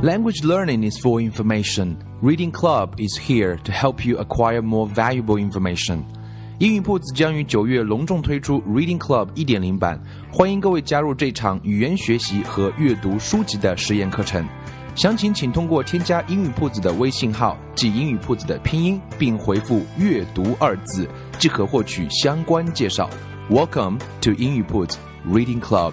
Language learning is for information. Reading Club is here to help you acquire more valuable information. 英语铺子将于九月隆重推出 Reading Club 一点零版，欢迎各位加入这场语言学习和阅读书籍的实验课程。详情请通过添加英语铺子的微信号，即英语铺子的拼音，并回复“阅读”二字，即可获取相关介绍。Welcome to 英语铺子 Reading Club。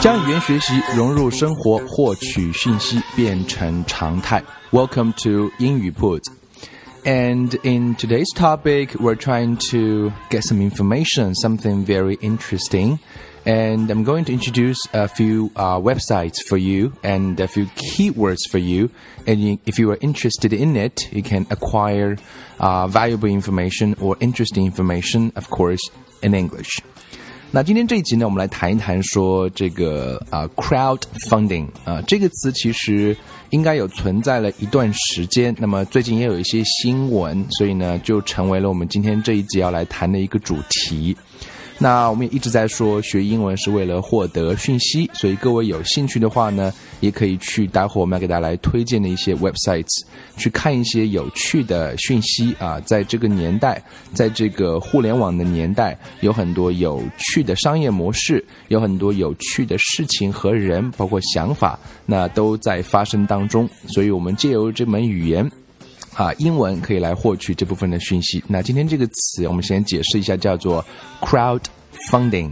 将语言学习融入生活，获取讯息变成常态。Welcome to 英语 Put. And in today's topic, we're trying to get some information, something very interesting. And I'm going to introduce a few uh, websites for you and a few keywords for you. And you, if you are interested in it, you can acquire uh, valuable information or interesting information, of course, in English. 那今天这一集呢，我们来谈一谈说这个啊，crowdfunding 啊，这个词其实应该有存在了一段时间，那么最近也有一些新闻，所以呢，就成为了我们今天这一集要来谈的一个主题。 那我们也一直在说学英文是为了获得讯息，所以各位有兴趣的话呢，也可以去待会我们要给大家来推荐的一些 websites 去看一些有趣的讯息啊。在这个年代，在这个互联网的年代，有很多有趣的商业模式，有很多有趣的事情和人，包括想法，那都在发生当中。所以我们借由这门语言。啊，英文可以来获取这部分的讯息。那今天这个词，我们先解释一下，叫做 crowdfunding。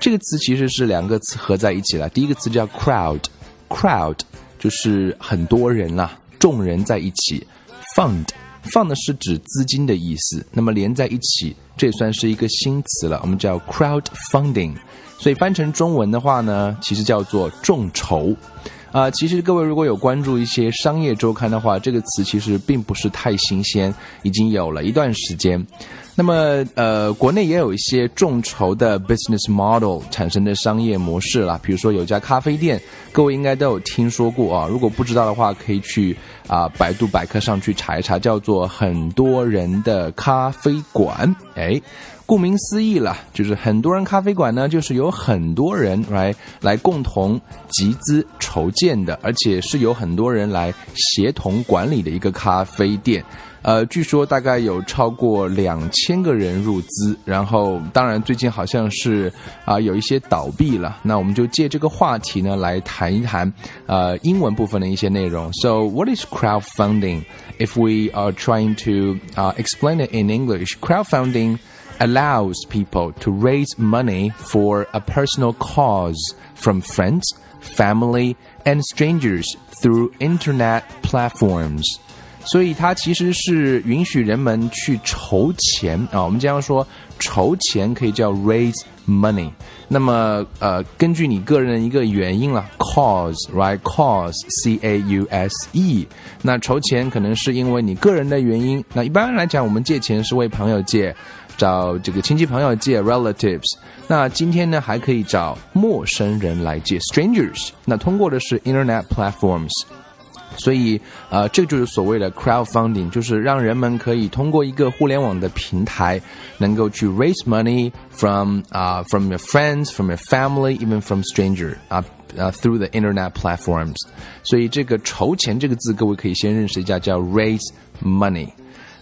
这个词其实是两个词合在一起了。第一个词叫 crowd，crowd 就是很多人啦，众人在一起。fund，fund 是指资金的意思。那么连在一起，这也算是一个新词了。我们叫 crowdfunding。所以翻成中文的话呢，其实叫做众筹。啊，其实各位如果有关注一些商业周刊的话，这个词其实并不是太新鲜，已经有了一段时间。那么，呃，国内也有一些众筹的 business model 产生的商业模式了。比如说有家咖啡店，各位应该都有听说过啊。如果不知道的话，可以去啊百度百科上去查一查，叫做很多人的咖啡馆。哎。顾名思义了，就是很多人咖啡馆呢，就是有很多人来来共同集资筹建的，而且是有很多人来协同管理的一个咖啡店。呃，据说大概有超过两千个人入资，然后当然最近好像是啊有一些倒闭了。那我们就借这个话题呢来谈一谈呃英文部分的一些内容。So what is crowdfunding? If we are trying to uh, explain it in English, crowdfunding allows people to raise money for a personal cause from friends, family, and strangers through internet platforms. 所以它其实是允许人们去筹钱啊。我们经常说筹钱可以叫 raise money。那么呃，根据你个人的一个原因了，cause，right？cause，c a u s e。那筹钱可能是因为你个人的原因。那一般来讲，我们借钱是为朋友借。找这个亲戚朋友借 relatives，那今天呢还可以找陌生人来借 strangers，那通过的是 internet platforms，所以呃这就是所谓的 crowdfunding，就是让人们可以通过一个互联网的平台，能够去 raise money from 啊、uh, from your friends, from your family, even from stranger 啊、uh, through the internet platforms，所以这个筹钱这个字，各位可以先认识一下，叫 raise money。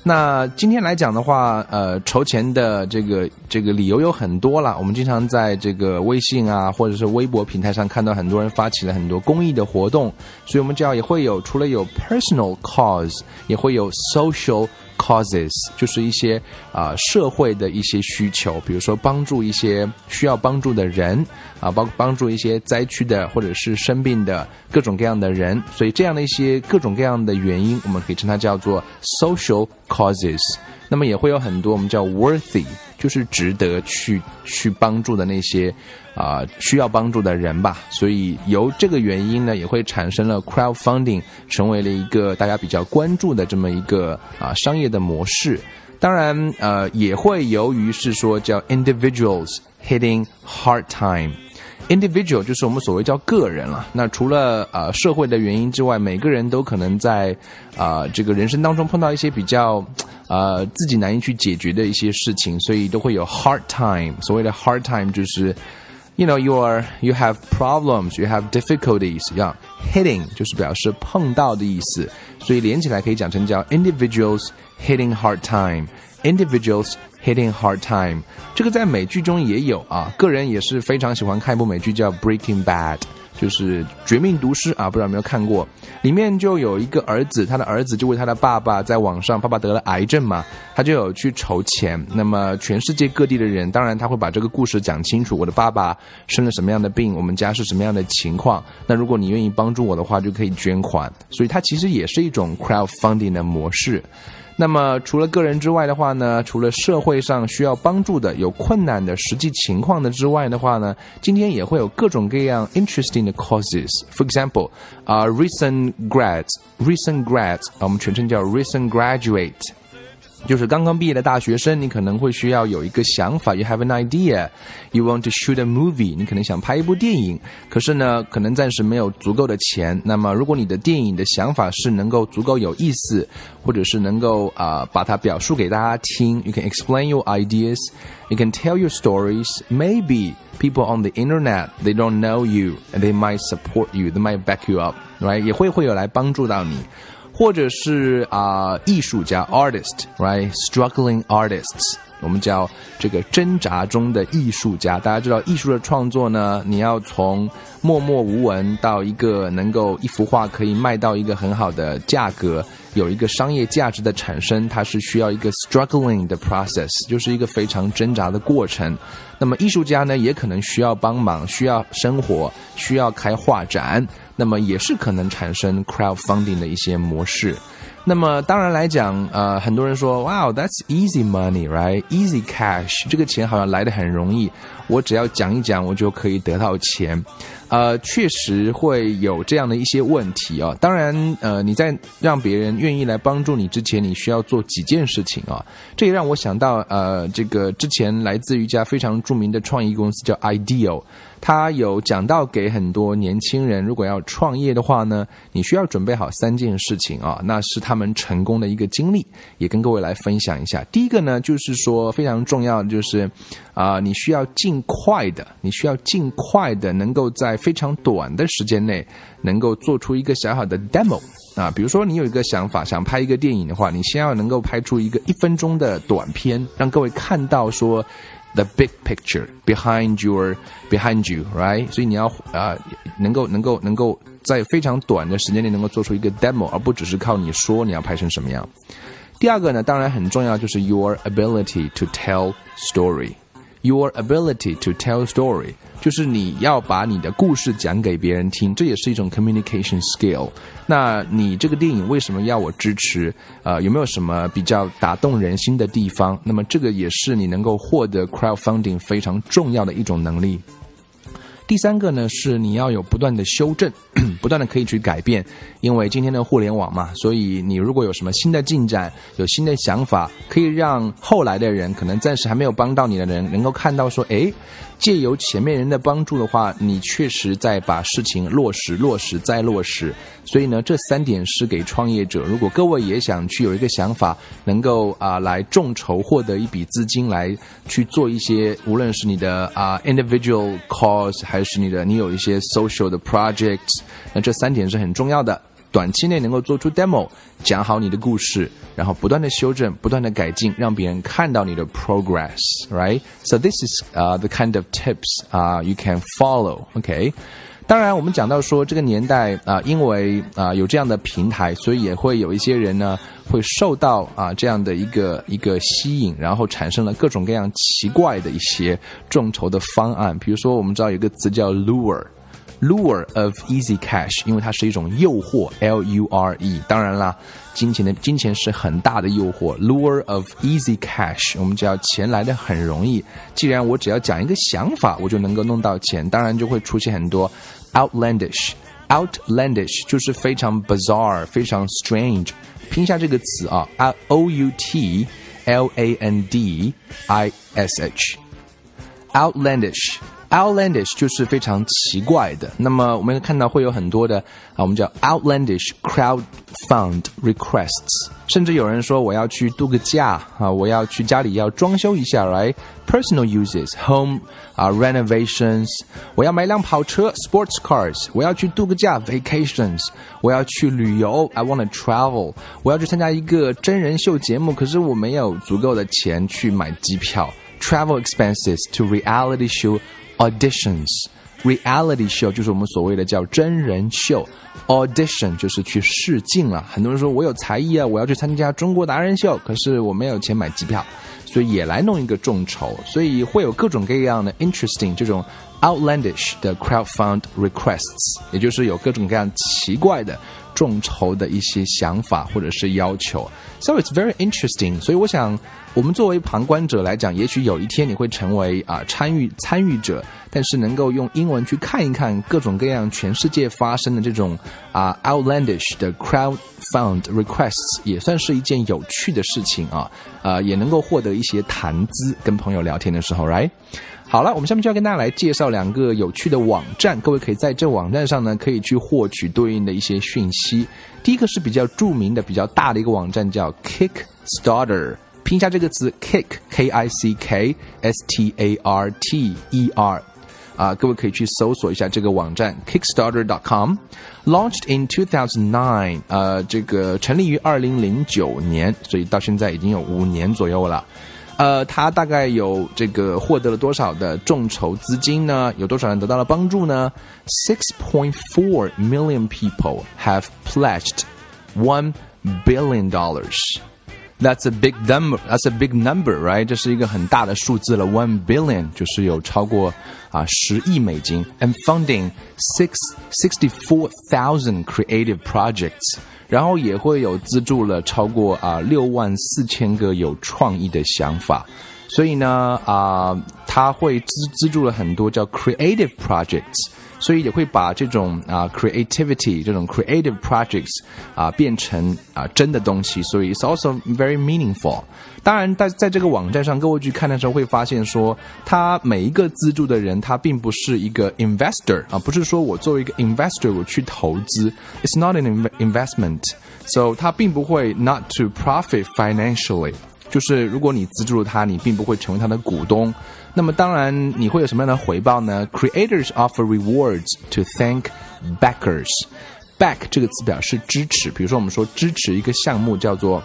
那今天来讲的话，呃，筹钱的这个这个理由有很多了。我们经常在这个微信啊，或者是微博平台上看到很多人发起了很多公益的活动，所以我们这样也会有除了有 personal cause，也会有 social causes，就是一些啊社会的一些需求，比如说帮助一些需要帮助的人啊，包括帮助一些灾区的或者是生病的各种各样的人，所以这样的一些各种各样的原因，我们可以称它叫做 social causes。那么也会有很多我们叫 worthy，就是值得去去帮助的那些啊需要帮助的人吧。所以由这个原因呢，也会产生了 crowdfunding，成为了一个大家比较关注的这么一个啊商业的模式。当然，呃，也会由于是说叫 individuals hitting hard time。individual 就是我们所谓叫个人了。那除了呃社会的原因之外，每个人都可能在啊这个人生当中碰到一些比较呃自己难以去解决的一些事情，所以都会有 hard time。所谓的 hard time 就是，you know you are you have problems, you have difficulties。要 hitting 就是表示碰到的意思，所以连起来可以讲成叫 individuals hitting hard time。individuals hitting hard time，这个在美剧中也有啊。个人也是非常喜欢看一部美剧叫《Breaking Bad》，就是《绝命毒师》啊，不知道有没有看过？里面就有一个儿子，他的儿子就为他的爸爸在网上，爸爸得了癌症嘛，他就有去筹钱。那么全世界各地的人，当然他会把这个故事讲清楚。我的爸爸生了什么样的病？我们家是什么样的情况？那如果你愿意帮助我的话，就可以捐款。所以它其实也是一种 crowdfunding 的模式。那么，除了个人之外的话呢，除了社会上需要帮助的、有困难的实际情况的之外的话呢，今天也会有各种各样 interesting 的 causes。For example，啊，recent grads，recent grads，啊，我们全称叫 recent graduate。就是刚刚毕业的大学生，你可能会需要有一个想法，you have an idea，you want to shoot a movie，你可能想拍一部电影，可是呢，可能暂时没有足够的钱。那么，如果你的电影的想法是能够足够有意思，或者是能够啊把它表述给大家听，you can explain your ideas，you can tell your stories，maybe people on the internet they don't know you，and they might support you，they might back you up，right？也会会有来帮助到你。 或者是啊，艺术家 artist，right？struggling artists， 我们叫这个挣扎中的艺术家。大家知道，艺术的创作呢，你要从默默无闻到一个能够一幅画可以卖到一个很好的价格，有一个商业价值的产生，它是需要一个 struggling 的 process，就是一个非常挣扎的过程。那么艺术家呢，也可能需要帮忙，需要生活，需要开画展。那么也是可能产生 crowdfunding 的一些模式。那么当然来讲，呃，很多人说，Wow，that's easy money，right？Easy cash，这个钱好像来的很容易，我只要讲一讲，我就可以得到钱。呃，确实会有这样的一些问题啊。当然，呃，你在让别人愿意来帮助你之前，你需要做几件事情啊。这也让我想到，呃，这个之前来自于一家非常著名的创意公司叫 Ideal。他有讲到给很多年轻人，如果要创业的话呢，你需要准备好三件事情啊，那是他们成功的一个经历，也跟各位来分享一下。第一个呢，就是说非常重要的就是，啊，你需要尽快的，你需要尽快的能够在非常短的时间内，能够做出一个小小的 demo 啊，比如说你有一个想法，想拍一个电影的话，你先要能够拍出一个一分钟的短片，让各位看到说。the big picture behind your behind you, right？所以你要啊、能够能够能够在非常短的时间内能够做出一个 demo，而不只是靠你说你要拍成什么样。第二个呢，当然很重要，就是 your ability to tell story。Your ability to tell story，就是你要把你的故事讲给别人听，这也是一种 communication skill。那你这个电影为什么要我支持？呃，有没有什么比较打动人心的地方？那么这个也是你能够获得 crowdfunding 非常重要的一种能力。第三个呢，是你要有不断的修正，不断的可以去改变，因为今天的互联网嘛，所以你如果有什么新的进展，有新的想法，可以让后来的人，可能暂时还没有帮到你的人，能够看到说，诶。借由前面人的帮助的话，你确实在把事情落实、落实再落实。所以呢，这三点是给创业者。如果各位也想去有一个想法，能够啊来众筹获得一笔资金，来去做一些，无论是你的啊 individual cause，还是你的你有一些 social 的 projects，那这三点是很重要的。短期内能够做出 demo，讲好你的故事，然后不断的修正，不断的改进，让别人看到你的 progress，right？So this is uh the kind of tips uh you can follow，OK？当然，我们讲到说这个年代啊，因为啊有这样的平台，所以也会有一些人呢会受到啊这样的一个一个吸引，然后产生了各种各样奇怪的一些众筹的方案。比如说，我们知道有个词叫 lure。Lure of easy cash，因为它是一种诱惑，L U R E。当然啦，金钱的金钱是很大的诱惑。Lure of easy cash，我们只要钱来的很容易。既然我只要讲一个想法，我就能够弄到钱，当然就会出现很多 outlandish。outlandish 就是非常 bizarre，非常 strange。拼一下这个词啊，O U T L A N D I S H。 outlandish。Outlandish 就是非常奇怪的。那么我们看到会有很多的啊，我们叫 outlandish crowd fund requests。甚至有人说我要去度个假啊，我要去家里要装修一下，right？Personal uses home 啊 renovations。我要买辆跑车 sports cars。我要去度个假 vacations。我要去旅游 I want to travel。我要去参加一个真人秀节目，可是我没有足够的钱去买机票。Travel expenses to reality show Auditions reality show 就是我们所谓的叫真人秀，audition 就是去试镜了。很多人说我有才艺啊，我要去参加中国达人秀，可是我没有钱买机票，所以也来弄一个众筹，所以会有各种各样的 interesting 这种 outlandish 的 crowdfund requests，也就是有各种各样奇怪的众筹的一些想法或者是要求。So it's very interesting。所以我想，我们作为旁观者来讲，也许有一天你会成为啊参与参与者，但是能够用英文去看一看各种各样全世界发生的这种啊 outlandish 的 crowd found requests，也算是一件有趣的事情啊，呃，也能够获得一些谈资，跟朋友聊天的时候，right？好了，我们下面就要跟大家来介绍两个有趣的网站，各位可以在这网站上呢，可以去获取对应的一些讯息。第一个是比较著名的、比较大的一个网站，叫 Kickstarter。拼一下这个词，Kick，K I C K S T A R T E R。啊，各位可以去搜索一下这个网站，Kickstarter.com。Launched in 2009，呃，这个成立于二零零九年，所以到现在已经有五年左右了。呃，他大概有这个获得了多少的众筹资金呢？有多少人得到了帮助呢？Six point four million people have pledged one billion dollars. That's a big number. That's a big number, right? 这是一个很大的数字了。One billion 就是有超过啊十亿美金，and funding six sixty four thousand creative projects. 然后也会有资助了超过啊六万四千个有创意的想法，所以呢啊，他会资资助了很多叫 creative projects， 所以也会把这种啊 creativity 这种 creative projects 啊变成啊真的东西，所以 it's also very meaningful。当然，在在这个网站上，各位去看的时候会发现，说他每一个资助的人，他并不是一个 investor 啊，不是说我作为一个 investor 我去投资，it's not an investment，so 他并不会 not to profit financially，就是如果你资助了他，你并不会成为他的股东，那么当然你会有什么样的回报呢？Creators offer rewards to thank backers。back 这个词表示支持，比如说我们说支持一个项目叫做。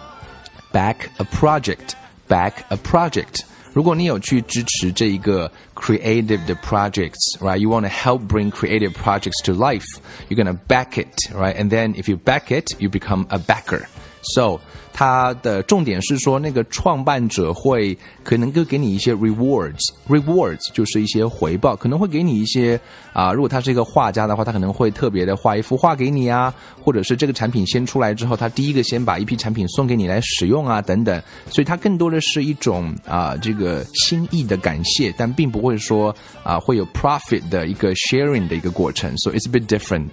back a project, back a project. 如果你有去支持这一个 creative 的 projects, right? You want to help bring creative projects to life. You're gonna back it, right? And then if you back it, you become a backer. So 它的重点是说，那个创办者会可能够给你一些 rewards，rewards 就是一些回报，可能会给你一些啊，如果他是一个画家的话，他可能会特别的画一幅画给你啊，或者是这个产品先出来之后，他第一个先把一批产品送给你来使用啊，等等，所以它更多的是一种啊这个心意的感谢，但并不会说啊会有 profit 的一个 sharing 的一个过程，so it's a bit different。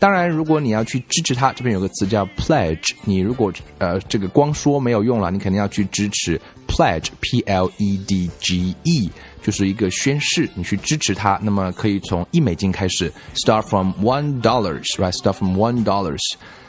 当然，如果你要去支持他，这边有个词叫 pledge。你如果呃这个光说没有用了，你肯定要去支持 pledge，p l e d g e，就是一个宣誓，你去支持他。那么可以从一美金开始，start from one dollars，right？start from one dollars。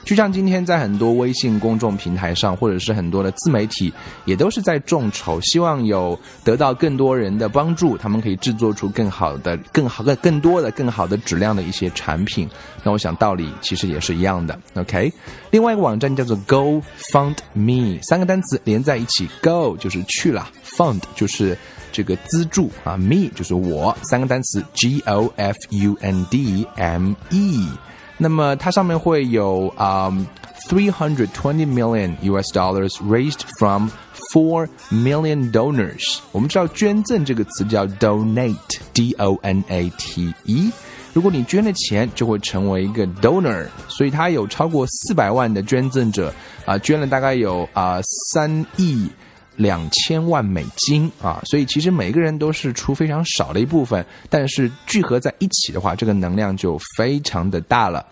就像今天在很多微信公众平台上，或者是很多的自媒体，也都是在众筹，希望有得到更多人的帮助，他们可以制作出更好的、更好的、更多的、更好的质量的一些产品。那我想道理其实也是一样的。OK，另外一个网站叫做 Go Fund Me，三个单词连在一起，Go 就去了，Fund 就是这个资助啊，me 就是我，三个单词 G O F U N D M E。那么它上面会有啊、um, 320 million US dollars raised from four million donors。我们知道捐赠这个词叫 donate，D O N A T E。如果你捐了钱，就会成为一个 donor，所以它有超过四百万的捐赠者啊、捐了大概有啊三亿两千万美金啊，所以其实每个人都是出非常少的一部分，但是聚合在一起的话，这个能量就非常的大了。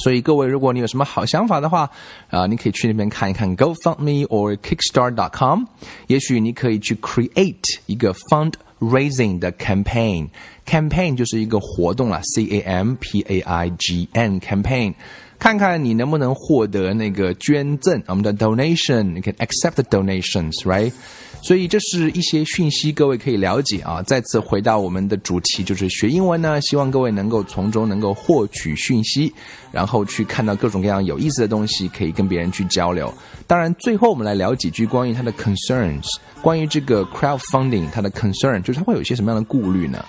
所以各位，如果你有什么好想法的话，啊、你可以去那边看一看 GoFundMe or Kickstart.com，也许你可以去 create 一个 fundraising 的 campaign。campaign 就是一个活动啦，C A M P A I G N campaign。看看你能不能获得那个捐赠，我们的 donation，你可以 accept the donations，right？所以这是一些讯息，各位可以了解啊。再次回到我们的主题，就是学英文呢，希望各位能够从中能够获取讯息，然后去看到各种各样有意思的东西，可以跟别人去交流。当然，最后我们来聊几句关于它的 concerns，关于这个 crowdfunding 它的 concern，就是它会有一些什么样的顾虑呢？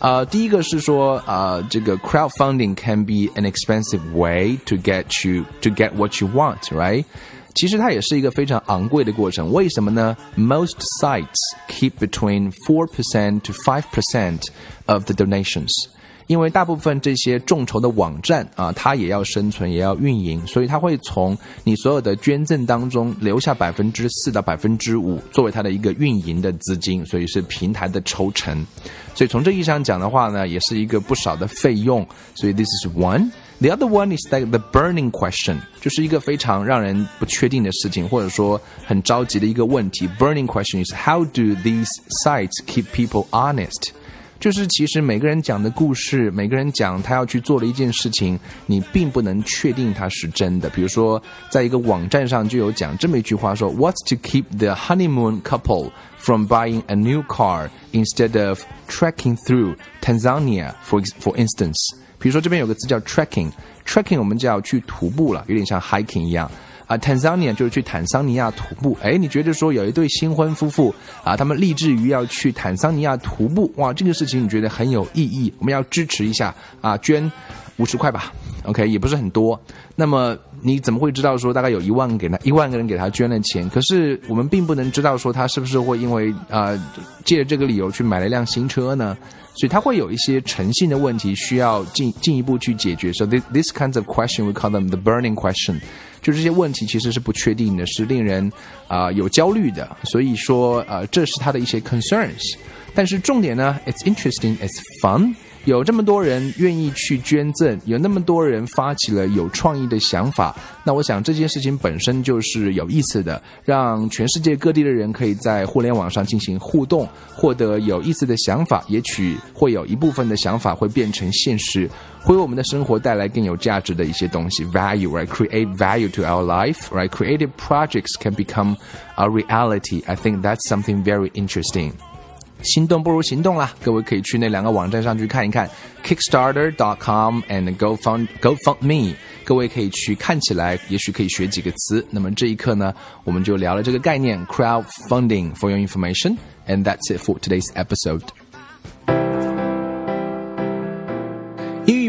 呃，第一个是说，呃，这个 crowdfunding can be an expensive way to get you to get what you want, right? 其实它也是一个非常昂贵的过程。为什么呢？Most sites keep between four percent to five percent of the donations. 因为大部分这些众筹的网站啊，它也要生存，也要运营，所以它会从你所有的捐赠当中留下百分之四到百分之五作为它的一个运营的资金，所以是平台的抽成。所以从这意义上讲的话呢，也是一个不少的费用。所以 this is one. The other one is like the burning question，就是一个非常让人不确定的事情，或者说很着急的一个问题。Burning question is how do these sites keep people honest？就是其实每个人讲的故事，每个人讲他要去做的一件事情，你并不能确定它是真的。比如说，在一个网站上就有讲这么一句话说：“What's to keep the honeymoon couple from buying a new car instead of trekking through Tanzania, for for instance？” 比如说这边有个词叫 trekking，trekking 我们就要去徒步了，有点像 hiking 一样。啊，Tanzania 就是去坦桑尼亚徒步。哎，你觉得说有一对新婚夫妇啊，他们立志于要去坦桑尼亚徒步，哇，这个事情你觉得很有意义，我们要支持一下啊，捐五十块吧，OK，也不是很多。那么你怎么会知道说大概有一万给他一万个人给他捐了钱？可是我们并不能知道说他是不是会因为啊借着这个理由去买了一辆新车呢？所以他会有一些诚信的问题需要进进一步去解决。So this this kinds of question we call them the burning question. 就这些问题其实是不确定的，是令人啊、有焦虑的。所以说呃这是他的一些 concerns。但是重点呢，it's interesting, it's fun。有这么多人愿意去捐赠，有那么多人发起了有创意的想法，那我想这件事情本身就是有意思的，让全世界各地的人可以在互联网上进行互动，获得有意思的想法，也许会有一部分的想法会变成现实，会为我们的生活带来更有价值的一些东西，value right create value to our life right creative projects can become a reality. I think that's something very interesting. 心动不如行动啦！各位可以去那两个网站上去看一看，Kickstarter.com and GoFund GoFundMe。各位可以去看起来，也许可以学几个词。那么这一课呢，我们就聊了这个概念 crowdfunding for your information。And that's it for today's episode.